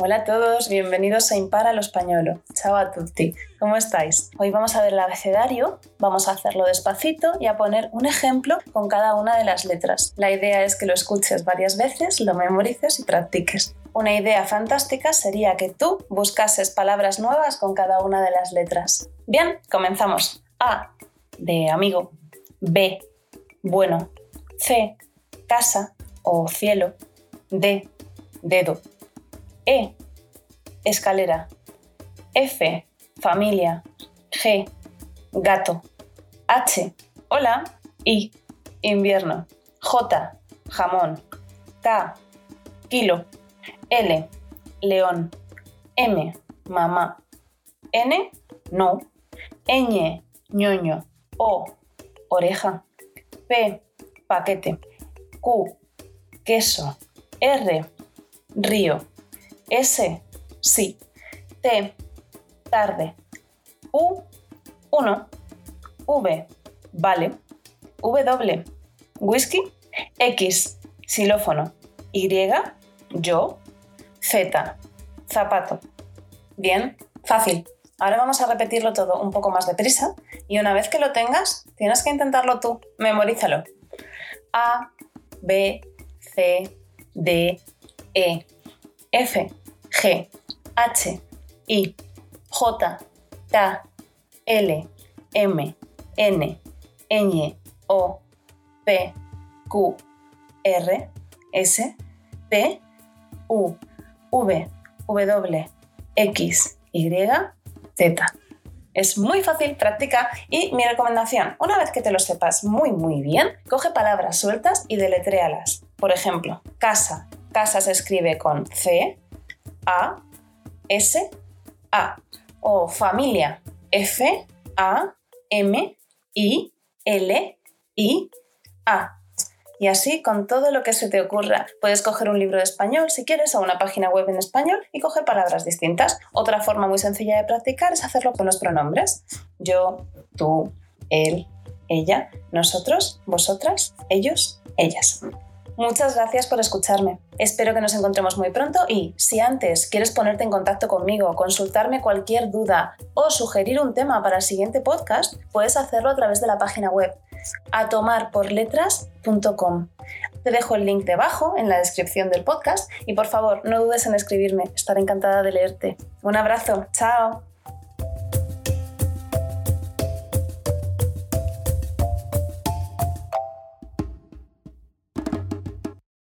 Hola a todos, bienvenidos a Impara lo Españolo. Ciao a tutti, ¿cómo estáis? Hoy vamos a ver el abecedario, vamos a hacerlo despacito y a poner un ejemplo con cada una de las letras. La idea es que lo escuches varias veces, lo memorices y practiques. Una idea fantástica sería que tú buscases palabras nuevas con cada una de las letras. Bien, comenzamos. A, de amigo. B, bueno. C, casa o cielo. D, dedo. E, escalera. F, familia. G, gato. H, hola. I, invierno. J, jamón. K, kilo. L, león. M, mamá. N, no. Ñ, ñoño. O, oreja. P, paquete. Q, queso. R, río. S, sí. T, tarde. U, uno. V, vale. W, whisky. X, xilófono. Y, yo. Z, zapato. Bien, fácil. Ahora vamos a repetirlo todo un poco más deprisa y una vez que lo tengas, tienes que intentarlo tú. Memorízalo. A, B, C, D, E, F, G, H, I, J, K, L, M, N, Ñ, O, P, Q, R, S, T, U, V, W, X, Y, Z. Es muy fácil, practica y mi recomendación, una vez que te lo sepas muy muy bien, coge palabras sueltas y deletréalas. Por ejemplo, casa. Casa se escribe con C, A, S, A. O familia. F, A, M, I, L, I, A. Y así con todo lo que se te ocurra. Puedes coger un libro de español si quieres o una página web en español y coger palabras distintas. Otra forma muy sencilla de practicar es hacerlo con los pronombres. Yo, tú, él, ella, nosotros, vosotras, ellos, ellas. Muchas gracias por escucharme. Espero que nos encontremos muy pronto y si antes quieres ponerte en contacto conmigo, consultarme cualquier duda o sugerir un tema para el siguiente podcast, puedes hacerlo a través de la página web atomarporletras.com. Te dejo el link debajo en la descripción del podcast y por favor no dudes en escribirme, estaré encantada de leerte. Un abrazo, chao.